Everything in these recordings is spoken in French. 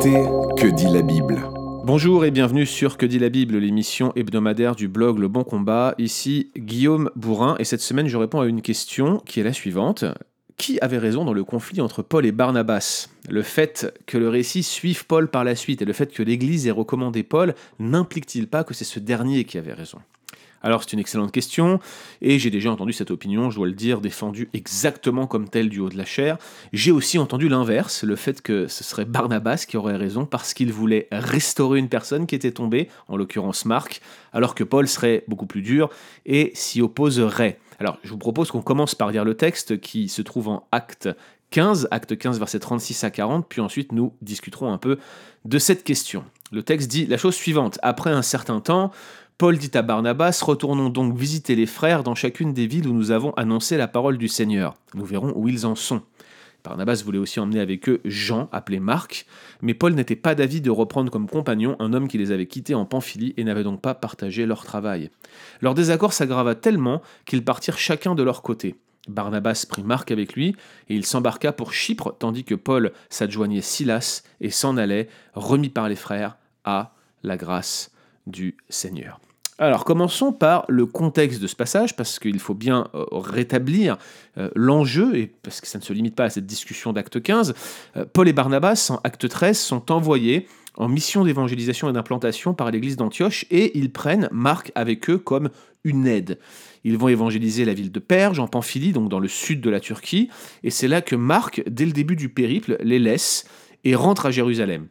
Que dit la Bible Bonjour et bienvenue sur Que dit la Bible, l'émission hebdomadaire du blog Le Bon Combat. Ici Guillaume Bourrin et cette semaine je réponds à une question qui est la suivante. Qui avait raison dans le conflit entre Paul et Barnabas? Le fait que le récit suive Paul par la suite et le fait que l'Église ait recommandé Paul n'implique-t-il pas que c'est ce dernier qui avait raison? Alors c'est une excellente question, et j'ai déjà entendu cette opinion, je dois le dire, défendue exactement comme telle du haut de la chair. J'ai aussi entendu l'inverse, le fait que ce serait Barnabas qui aurait raison parce qu'il voulait restaurer une personne qui était tombée, en l'occurrence Marc, alors que Paul serait beaucoup plus dur et s'y opposerait. Alors je vous propose qu'on commence par lire le texte qui se trouve en acte 15, acte 15 verset 36 à 40, puis ensuite nous discuterons un peu de cette question. Le texte dit la chose suivante, après un certain temps, Paul dit à Barnabas, retournons donc visiter les frères dans chacune des villes où nous avons annoncé la parole du Seigneur. Nous verrons où ils en sont. Barnabas voulait aussi emmener avec eux Jean, appelé Marc, mais Paul n'était pas d'avis de reprendre comme compagnon un homme qui les avait quittés en Pamphylie et n'avait donc pas partagé leur travail. Leur désaccord s'aggrava tellement qu'ils partirent chacun de leur côté. Barnabas prit Marc avec lui, et il s'embarqua pour Chypre, tandis que Paul s'adjoignait Silas et s'en allait, remis par les frères, à la grâce du Seigneur. Alors commençons par le contexte de ce passage, parce qu'il faut bien euh, rétablir euh, l'enjeu, et parce que ça ne se limite pas à cette discussion d'acte 15. Euh, Paul et Barnabas, en acte 13, sont envoyés en mission d'évangélisation et d'implantation par l'église d'Antioche, et ils prennent Marc avec eux comme une aide. Ils vont évangéliser la ville de Perge, en Pamphylie, donc dans le sud de la Turquie, et c'est là que Marc, dès le début du périple, les laisse et rentre à Jérusalem.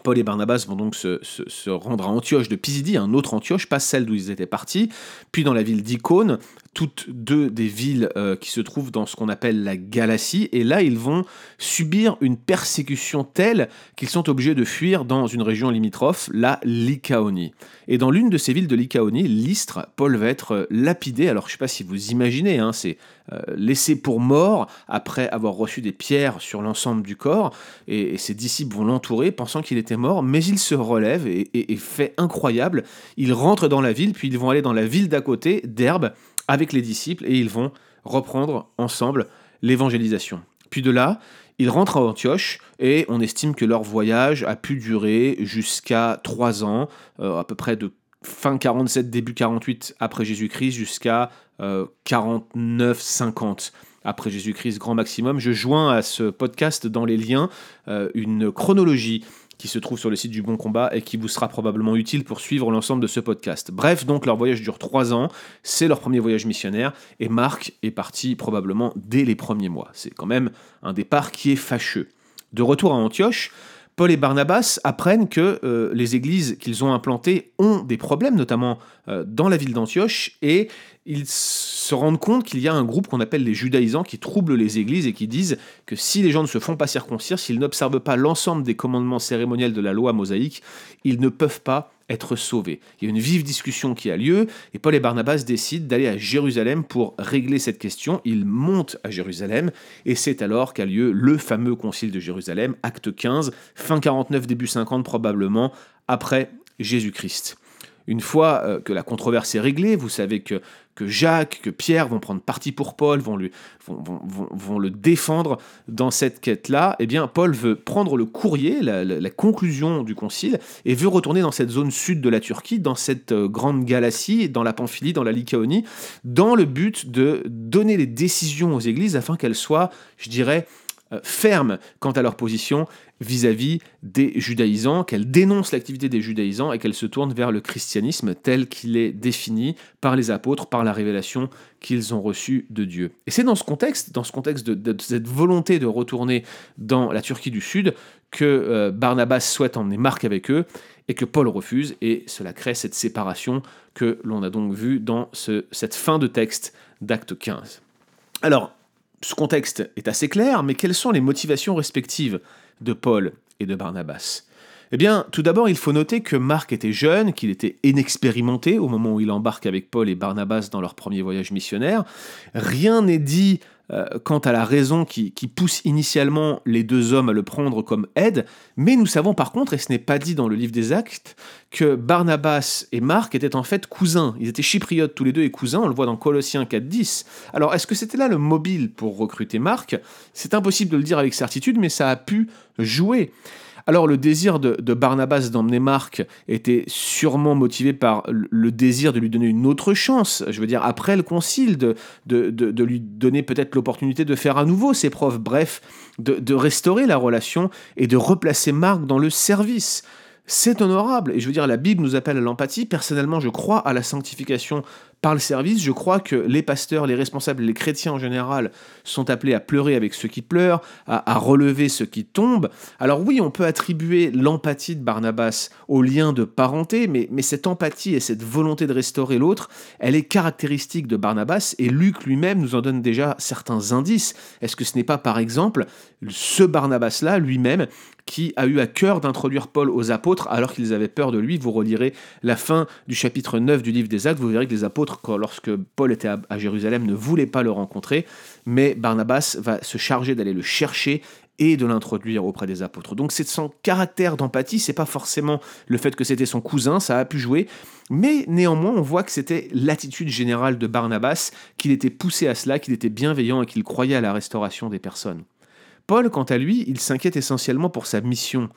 Paul et Barnabas vont donc se, rendre à Antioche de Pisidie, un autre Antioche, pas celle d'où ils étaient partis, puis dans la ville d'Icône, toutes deux des villes euh, qui se trouvent dans ce qu'on appelle la Galatie, et là ils vont subir une persécution telle qu'ils sont obligés de fuir dans une région limitrophe, la Lycaonie. Et dans l'une de ces villes de Lycaonie, l'Istre, Paul va être lapidé, alors je ne sais pas si vous imaginez, hein, c'est euh, laissé pour mort après avoir reçu des pierres sur l'ensemble du corps, et, ses disciples vont l'entourer pensant qu'il était mort, mais il se relève et, et, fait incroyable, il rentre dans la ville, puis ils vont aller dans la ville d'à côté, d'Herbe, avec les disciples, et ils vont reprendre ensemble l'évangélisation. Puis de là, ils rentrent à Antioche et on estime que leur voyage a pu durer jusqu'à trois ans, euh, à peu près de fin 47, début 48 après Jésus-Christ jusqu'à 49-50 euh, après Jésus-Christ, grand maximum. Je joins à ce podcast dans les liens euh, une chronologie qui se trouve sur le site du Bon Combat et qui vous sera probablement utile pour suivre l'ensemble de ce podcast. Bref, donc leur voyage dure trois ans, c'est leur premier voyage missionnaire, et Marc est parti probablement dès les premiers mois. C'est quand même un départ qui est fâcheux. De retour à Antioche, Paul et Barnabas apprennent que euh, les églises qu'ils ont implantées ont des problèmes, notamment euh, dans la ville d'Antioche, et ils se rendent compte qu'il y a un groupe qu'on appelle les judaïsants qui troublent les églises et qui disent que si les gens ne se font pas circoncire, s'ils n'observent pas l'ensemble des commandements cérémoniels de la loi mosaïque, ils ne peuvent pas être sauvés. Il y a une vive discussion qui a lieu et Paul et Barnabas décident d'aller à Jérusalem pour régler cette question. Ils montent à Jérusalem et c'est alors qu'a lieu le fameux concile de Jérusalem, acte 15, fin 49, début 50 probablement, après Jésus-Christ. Une fois euh, que la controverse est réglée, vous savez que, que Jacques, que Pierre vont prendre parti pour Paul, vont, le défendre dans cette quête-là, eh bien Paul veut prendre le courrier, la, conclusion du concile, et veut retourner dans cette zone sud de la Turquie, dans cette euh, grande Galatie, dans la Pamphylie, dans la Lycaonie, dans le but de donner les décisions aux églises afin qu'elles soient, je dirais, fermes quant à leur position vis-à-vis des judaïsants, qu'elle dénonce l'activité des judaïsants et qu'elle se tourne vers le christianisme tel qu'il est défini par les apôtres, par la révélation qu'ils ont reçue de Dieu. Et c'est dans ce contexte, dans ce contexte de, cette volonté de retourner dans la Turquie du Sud, que euh, Barnabas souhaite emmener Marc avec eux et que Paul refuse, et cela crée cette séparation que l'on a donc vue dans cette fin de texte d'acte 15. Alors, ce contexte est assez clair, mais quelles sont les motivations respectives de Paul et de Barnabas? Eh bien, tout d'abord, il faut noter que Marc était jeune, qu'il était inexpérimenté au moment où il embarque avec Paul et Barnabas dans leur premier voyage missionnaire. Rien n'est dit quant à la raison qui, pousse initialement les deux hommes à le prendre comme aide, mais nous savons par contre, et ce n'est pas dit dans le livre des Actes, que Barnabas et Marc étaient en fait cousins. Ils étaient chypriotes tous les deux et cousins, on le voit dans Colossiens 4.10. Alors est-ce que c'était là le mobile pour recruter Marc? C'est impossible de le dire avec certitude, mais ça a pu jouer. Alors le désir de, Barnabas d'emmener Marc était sûrement motivé par le désir de lui donner une autre chance, je veux dire après le concile, de, de, lui donner peut-être l'opportunité de faire à nouveau ses preuves, bref, de restaurer la relation et de replacer Marc dans le service. C'est honorable, et je veux dire, la Bible nous appelle à l'empathie. Personnellement, je crois à la sanctification par le service. Je crois que les pasteurs, les responsables, les chrétiens en général sont appelés à pleurer avec ceux qui pleurent, à, relever ceux qui tombent. Alors oui, on peut attribuer l'empathie de Barnabas au lien de parenté, mais, mais cette empathie et cette volonté de restaurer l'autre, elle est caractéristique de Barnabas, et Luc lui-même nous en donne déjà certains indices. Est-ce que ce n'est pas par exemple ce Barnabas-là lui-même qui a eu à cœur d'introduire Paul aux apôtres alors qu'ils avaient peur de lui? Vous relirez la fin du chapitre 9 du livre des Actes, vous verrez que les apôtres lorsque Paul était à, Jérusalem, ne voulait pas le rencontrer, mais Barnabas va se charger d'aller le chercher et de l'introduire auprès des apôtres. Donc c'est son caractère d'empathie, c'est pas forcément le fait que c'était son cousin, ça a pu jouer, mais néanmoins on voit que c'était l'attitude générale de Barnabas, qu'il était poussé à cela, qu'il était bienveillant et qu'il croyait à la restauration des personnes. Paul, quant à lui, il s'inquiète essentiellement pour sa mission.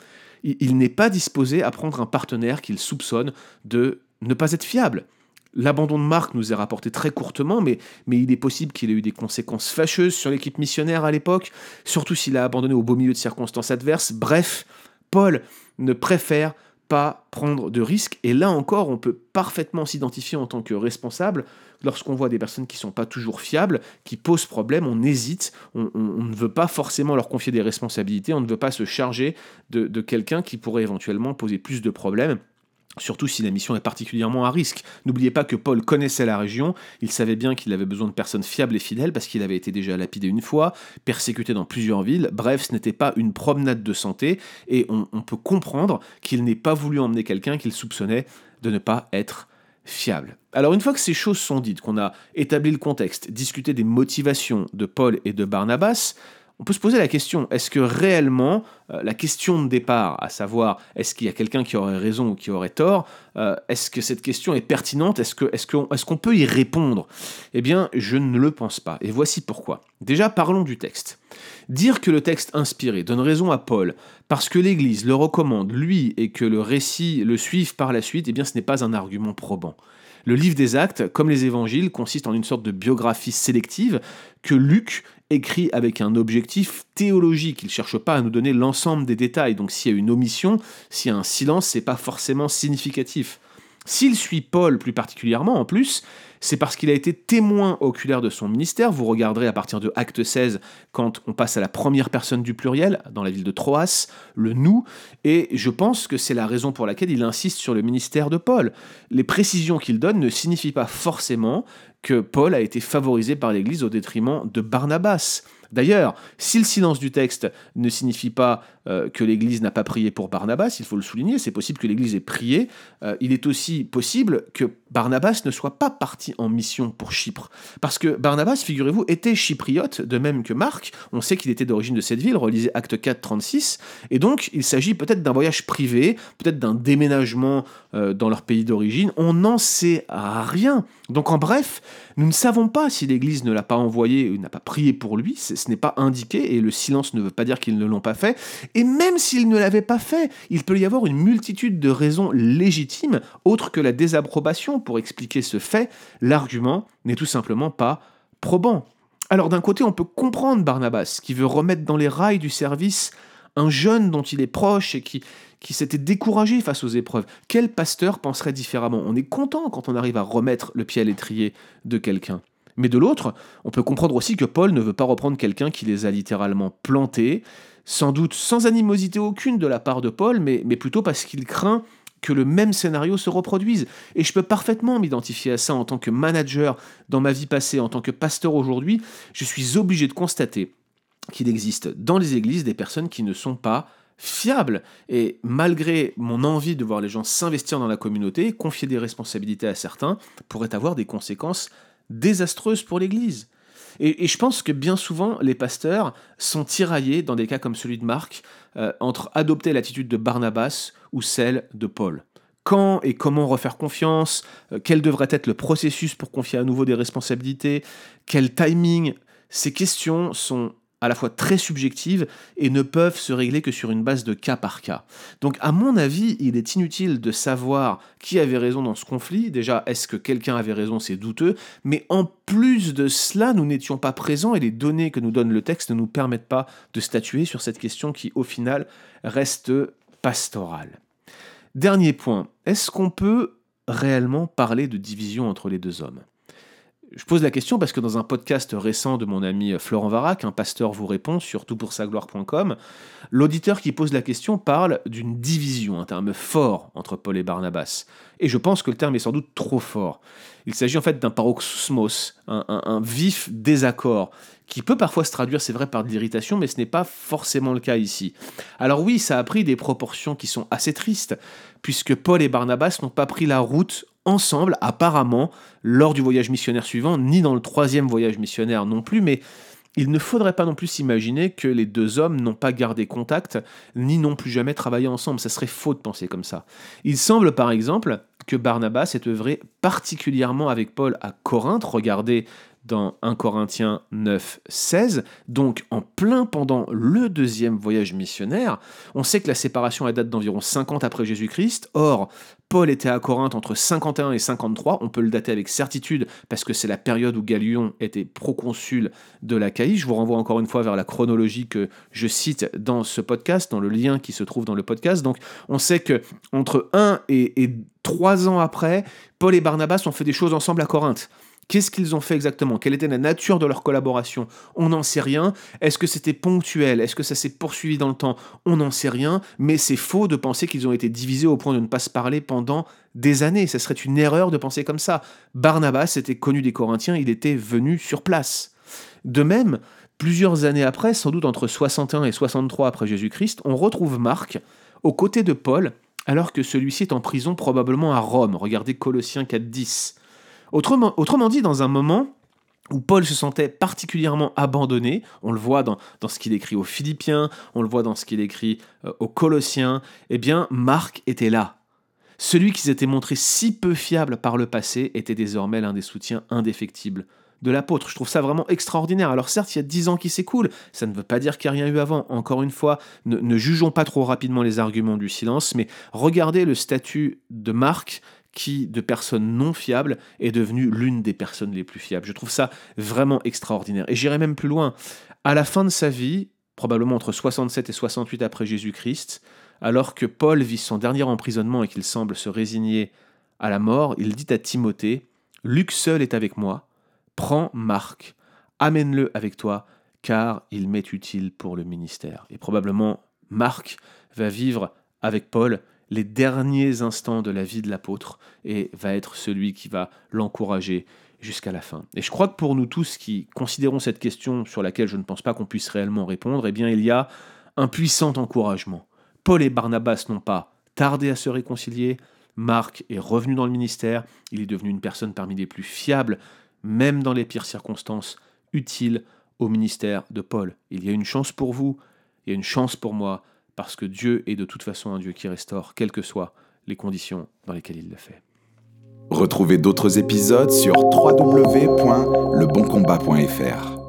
il n'est pas disposé à prendre un partenaire qu'il soupçonne de ne pas être fiable. L'abandon de Marc nous est rapporté très courtement, mais, mais il est possible qu'il ait eu des conséquences fâcheuses sur l'équipe missionnaire à l'époque, surtout s'il a abandonné au beau milieu de circonstances adverses. Bref, Paul ne préfère pas prendre de risques, et là encore, on peut parfaitement s'identifier en tant que responsable lorsqu'on voit des personnes qui ne sont pas toujours fiables, qui posent problème, on hésite, on, ne veut pas forcément leur confier des responsabilités, on ne veut pas se charger de quelqu'un qui pourrait éventuellement poser plus de problèmes surtout si la mission est particulièrement à risque. N'oubliez pas que Paul connaissait la région, il savait bien qu'il avait besoin de personnes fiables et fidèles parce qu'il avait été déjà lapidé une fois, persécuté dans plusieurs villes, bref, ce n'était pas une promenade de santé, et on, peut comprendre qu'il n'ait pas voulu emmener quelqu'un qu'il soupçonnait de ne pas être fiable. Alors une fois que ces choses sont dites, qu'on a établi le contexte, discuté des motivations de Paul et de Barnabas, on peut se poser la question, est-ce que réellement euh, la question de départ, à savoir est-ce qu'il y a quelqu'un qui aurait raison ou qui aurait tort, euh, est-ce que cette question est pertinente Est-ce qu'on peut y répondre? Eh bien, je ne le pense pas. Et voici pourquoi. Déjà, parlons du texte. Dire que le texte inspiré donne raison à Paul parce que l'Église le recommande, lui, et que le récit le suive par la suite, eh bien, ce n'est pas un argument probant. Le livre des actes, comme les évangiles, consiste en une sorte de biographie sélective que Luc écrit avec un objectif théologique. Il ne cherche pas à nous donner l'ensemble des détails. Donc s'il y a une omission, s'il y a un silence, c'est pas forcément significatif. S'il suit Paul plus particulièrement, en plus, c'est parce qu'il a été témoin oculaire de son ministère. Vous regarderez à partir de Acte 16, quand on passe à la première personne du pluriel, dans la ville de Troas, le nous, et je pense que c'est la raison pour laquelle il insiste sur le ministère de Paul. Les précisions qu'il donne ne signifient pas forcément que Paul a été favorisé par l'Église au détriment de Barnabas. D'ailleurs, si le silence du texte ne signifie pas euh, que l'Église n'a pas prié pour Barnabas, il faut le souligner, c'est possible que l'Église ait prié, euh, il est aussi possible que Barnabas ne soit pas parti en mission pour Chypre. Parce que Barnabas, figurez-vous, était chypriote, de même que Marc, on sait qu'il était d'origine de cette ville, relisez Acte 4, 36, et donc il s'agit peut-être d'un voyage privé, peut-être d'un déménagement euh, dans leur pays d'origine, on n'en sait rien. Donc en bref, nous ne savons pas si l'Église ne l'a pas envoyé ou n'a pas prié pour lui, ce n'est pas indiqué, et le silence ne veut pas dire qu'ils ne l'ont pas fait, et même s'ils ne l'avaient pas fait, il peut y avoir une multitude de raisons légitimes, autres que la désapprobation pour expliquer ce fait, l'argument n'est tout simplement pas probant. Alors d'un côté, on peut comprendre Barnabas, qui veut remettre dans les rails du service un jeune dont il est proche et qui, s'était découragé face aux épreuves. Quel pasteur penserait différemment? On est content quand on arrive à remettre le pied à l'étrier de quelqu'un. Mais de l'autre, on peut comprendre aussi que Paul ne veut pas reprendre quelqu'un qui les a littéralement plantés, sans doute sans animosité aucune de la part de Paul, mais, mais plutôt parce qu'il craint que le même scénario se reproduise. Et je peux parfaitement m'identifier à ça en tant que manager dans ma vie passée, en tant que pasteur aujourd'hui. Je suis obligé de constater qu'il existe dans les églises des personnes qui ne sont pas fiable. Et malgré mon envie de voir les gens s'investir dans la communauté, confier des responsabilités à certains pourrait avoir des conséquences désastreuses pour l'Église. Et, je pense que bien souvent, les pasteurs sont tiraillés, dans des cas comme celui de Marc, euh, entre adopter l'attitude de Barnabas ou celle de Paul. Quand et comment refaire confiance euh, Quel devrait être le processus pour confier à nouveau des responsabilités Quel timing Ces questions sont à la fois très subjectives et ne peuvent se régler que sur une base de cas par cas. Donc à mon avis, il est inutile de savoir qui avait raison dans ce conflit. Déjà, est-ce que quelqu'un avait raison, c'est douteux, mais en plus de cela, nous n'étions pas présents et les données que nous donne le texte ne nous permettent pas de statuer sur cette question qui, au final, reste pastorale. Dernier point, est-ce qu'on peut réellement parler de division entre les deux hommes? Je pose la question parce que dans un podcast récent de mon ami Florent Varac, un pasteur vous répond sur toutpoursagloire.com, l'auditeur qui pose la question parle d'une division, un terme fort entre Paul et Barnabas. Et je pense que le terme est sans doute trop fort. Il s'agit en fait d'un paroxysmos, un, un, vif désaccord, qui peut parfois se traduire, c'est vrai, par de l'irritation, mais ce n'est pas forcément le cas ici. Alors oui, ça a pris des proportions qui sont assez tristes, puisque Paul et Barnabas n'ont pas pris la route ensemble, apparemment, lors du voyage missionnaire suivant, ni dans le troisième voyage missionnaire non plus, mais il ne faudrait pas non plus s'imaginer que les deux hommes n'ont pas gardé contact, ni n'ont plus jamais travaillé ensemble. Ça serait faux de penser comme ça. Il semble par exemple que Barnabas ait œuvré particulièrement avec Paul à Corinthe. Regardez dans 1 Corinthiens 9, 16, donc en plein pendant le deuxième voyage missionnaire. On sait que la séparation date d'environ 50 après Jésus-Christ. Or, Paul était à Corinthe entre 51 et 53. On peut le dater avec certitude parce que c'est la période où Galion était proconsul de la Caïe. Je vous renvoie encore une fois vers la chronologie que je cite dans ce podcast, dans le lien qui se trouve dans le podcast. Donc, on sait que entre 1 et, et 3 ans après, Paul et Barnabas ont fait des choses ensemble à Corinthe. Qu'est-ce qu'ils ont fait exactement? Quelle était la nature de leur collaboration? On n'en sait rien. Est-ce que c'était ponctuel? Est-ce que ça s'est poursuivi dans le temps? On n'en sait rien. Mais c'est faux de penser qu'ils ont été divisés au point de ne pas se parler pendant des années. Ce serait une erreur de penser comme ça. Barnabas était connu des Corinthiens, il était venu sur place. De même, plusieurs années après, sans doute entre 61 et 63 après Jésus-Christ, on retrouve Marc aux côtés de Paul alors que celui-ci est en prison probablement à Rome. Regardez Colossiens 4.10. Autrement, dit, dans un moment où Paul se sentait particulièrement abandonné, on le voit dans, ce qu'il écrit aux Philippiens, on le voit dans ce qu'il écrit euh, aux Colossiens, eh bien Marc était là. Celui qui s'était montré si peu fiable par le passé était désormais l'un des soutiens indéfectibles de l'apôtre. Je trouve ça vraiment extraordinaire. Alors certes, il y a dix ans qui s'écoulent, ça ne veut pas dire qu'il n'y a rien eu avant. Encore une fois, ne, ne jugeons pas trop rapidement les arguments du silence, mais regardez le statut de Marc qui, de personne non fiable, est devenue l'une des personnes les plus fiables. Je trouve ça vraiment extraordinaire. Et j'irai même plus loin. À la fin de sa vie, probablement entre 67 et 68 après Jésus-Christ, alors que Paul vit son dernier emprisonnement et qu'il semble se résigner à la mort, il dit à Timothée, Luc seul est avec moi, prends Marc, amène-le avec toi, car il m'est utile pour le ministère. Et probablement Marc va vivre avec Paul les derniers instants de la vie de l'apôtre et va être celui qui va l'encourager jusqu'à la fin. Et je crois que pour nous tous qui considérons cette question sur laquelle je ne pense pas qu'on puisse réellement répondre, eh bien il y a un puissant encouragement. Paul et Barnabas n'ont pas tardé à se réconcilier, Marc est revenu dans le ministère, il est devenu une personne parmi les plus fiables, même dans les pires circonstances, utile au ministère de Paul. Il y a une chance pour vous, il y a une chance pour moi, parce que Dieu est de toute façon un Dieu qui restaure, quelles que soient les conditions dans lesquelles il le fait. Retrouvez d'autres épisodes sur www.leboncombat.fr.